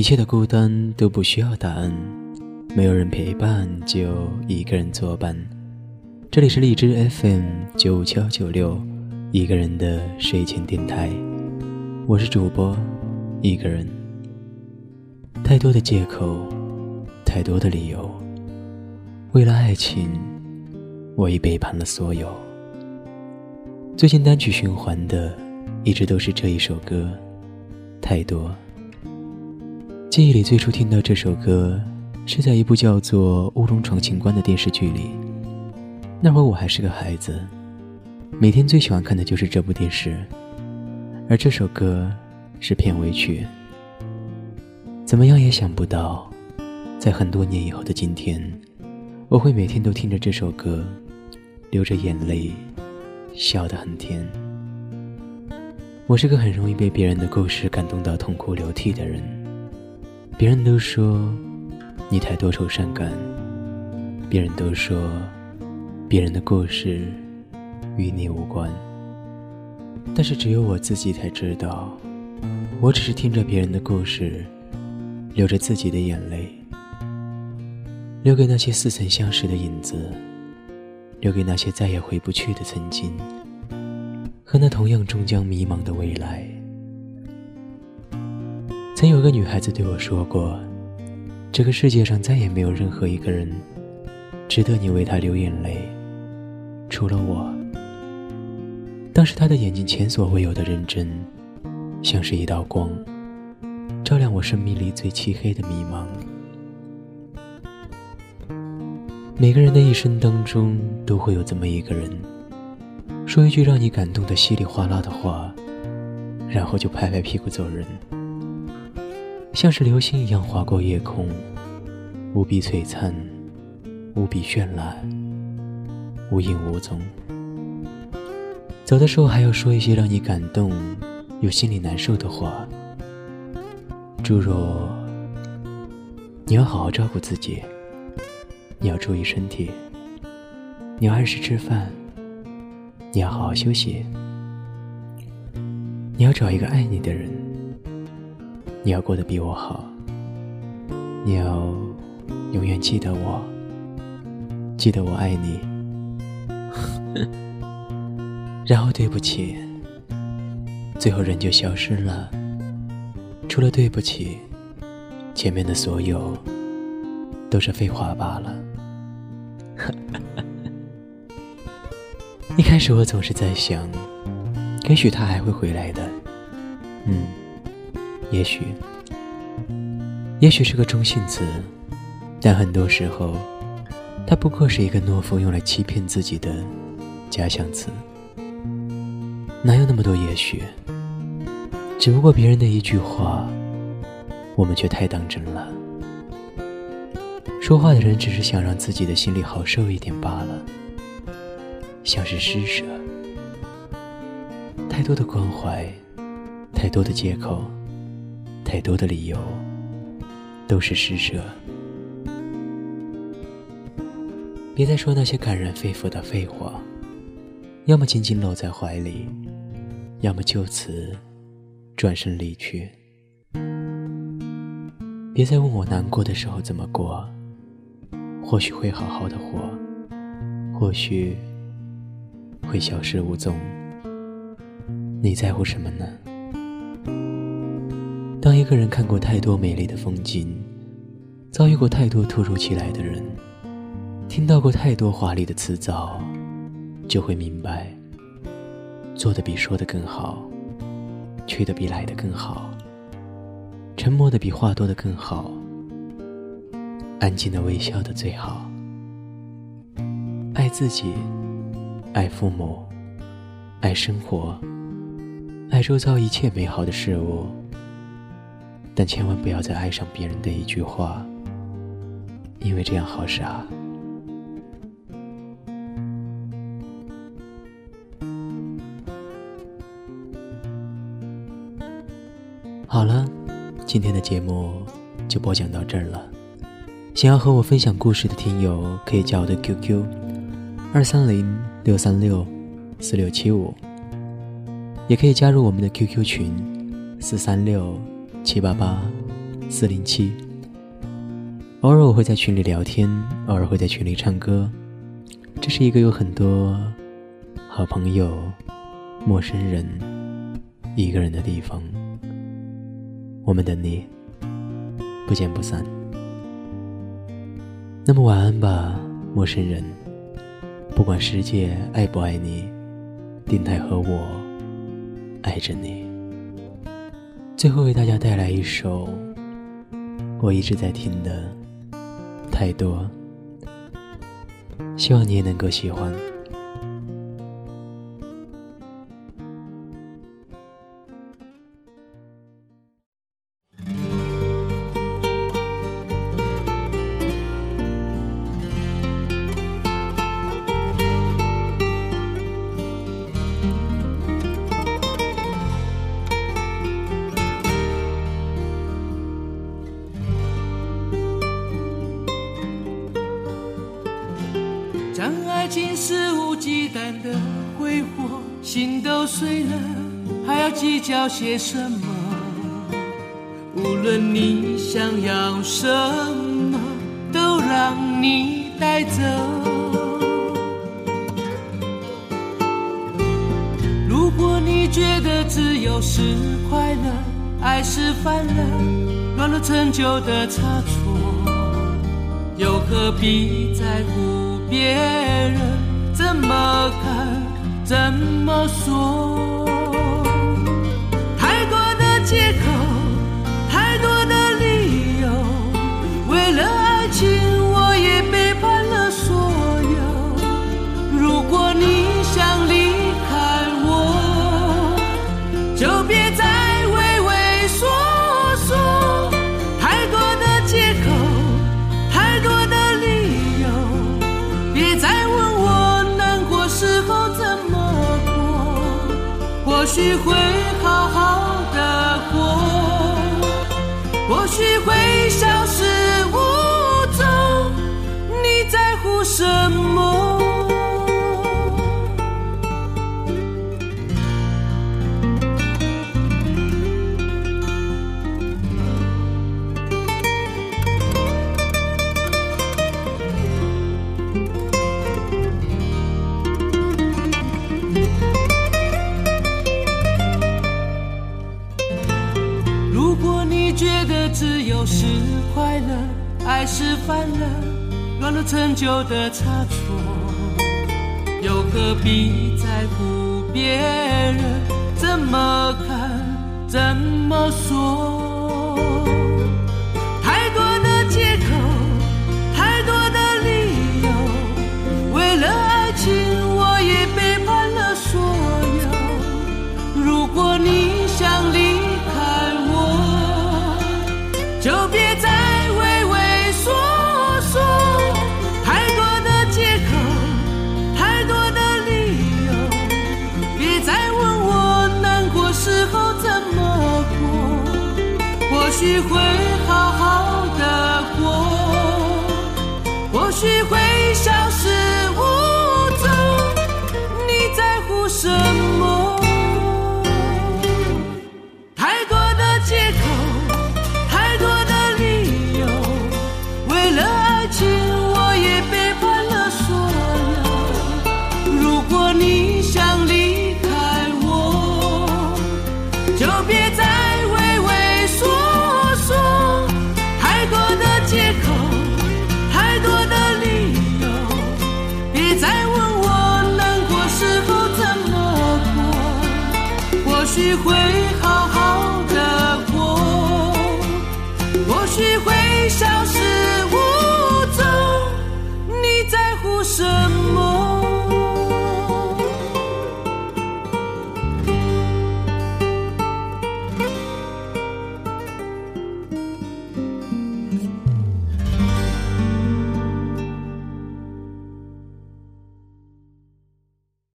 一切的孤单都不需要答案，没有人陪伴就一个人作伴。这里是荔枝 FM 九五七幺九六，一个人的睡前电台，我是主播一个人。太多的借口，太多的理由，为了爱情，我已背叛了所有。最近单曲循环的，一直都是这一首歌，太多。记忆里最初听到这首歌，是在一部叫做《乌龙闯情关》的电视剧里。那会儿我还是个孩子，每天最喜欢看的就是这部电视，而这首歌是片尾曲。怎么样也想不到，在很多年以后的今天，我会每天都听着这首歌，流着眼泪，笑得很甜。我是个很容易被别人的故事感动到痛哭流涕的人。别人都说你太多愁善感，别人都说别人的故事与你无关，但是只有我自己才知道，我只是听着别人的故事，流着自己的眼泪，留给那些似曾相识的影子，留给那些再也回不去的曾经，和那同样终将迷茫的未来。曾有个女孩子对我说过：“这个世界上再也没有任何一个人值得你为他流眼泪，除了我。”当时她的眼睛前所未有的认真，像是一道光，照亮我生命里最漆黑的迷茫。每个人的一生当中都会有这么一个人，说一句让你感动的稀里哗啦的话，然后就拍拍屁股走人。像是流星一样划过夜空，无比璀璨，无比绚烂，无影无踪。走的时候还要说一些让你感动又心里难受的话，诸如：你要好好照顾自己，你要注意身体，你要按时吃饭，你要好好休息，你要找一个爱你的人。你要过得比我好，你要永远记得我，记得我爱你。然后对不起，最后人就消失了。除了对不起，前面的所有都是废话罢了。一开始我总是在想，也许他还会回来的。嗯。也许，也许是个中性词，但很多时候，它不过是一个懦夫用来欺骗自己的假想词。哪有那么多也许？只不过别人的一句话，我们却太当真了。说话的人只是想让自己的心里好受一点罢了，像是施舍。太多的关怀，太多的借口。太多的理由都是施舍，别再说那些感人肺腑的废话，要么紧紧搂在怀里，要么就此转身离去。别再问我难过的时候怎么过，或许会好好的活，或许会消失无踪。你在乎什么呢？当一个人看过太多美丽的风景，遭遇过太多突如其来的人，听到过太多华丽的辞藻，就会明白，做的比说的更好，去的比来的更好，沉默的比话多的更好，安静的微笑的最好。爱自己，爱父母，爱生活，爱周遭一切美好的事物。但千万不要再爱上别人的一句话，因为这样好傻。好了，今天的节目就播讲到这儿了。想要和我分享故事的听友，可以加我的 QQ：二三零六三六四六七五，也可以加入我们的 QQ 群：四三六。七八八四零七。偶尔我会在群里聊天，偶尔会在群里唱歌。这是一个有很多好朋友、陌生人、一个人的地方。我们等你，不见不散。那么晚安吧，陌生人。不管世界爱不爱你，电台和我爱着你。最后为大家带来一首我一直在听的。太多，希望你也能够喜欢。情肆无忌惮的挥霍，心都碎了，还要计较些什么？无论你想要什么，都让你带走。如果你觉得自由是快乐，爱是犯了乱了陈旧的差错，又何必在乎？别人怎么看，怎么说？太多的借口，太多的理由，为了爱情，我也背叛了所有。如果你想离开我，就别再。或许还是犯了乱了陈旧的差错，又何必在乎别人怎么看怎么说？许会或许会好好的过，或许会消失无踪。你在乎什么？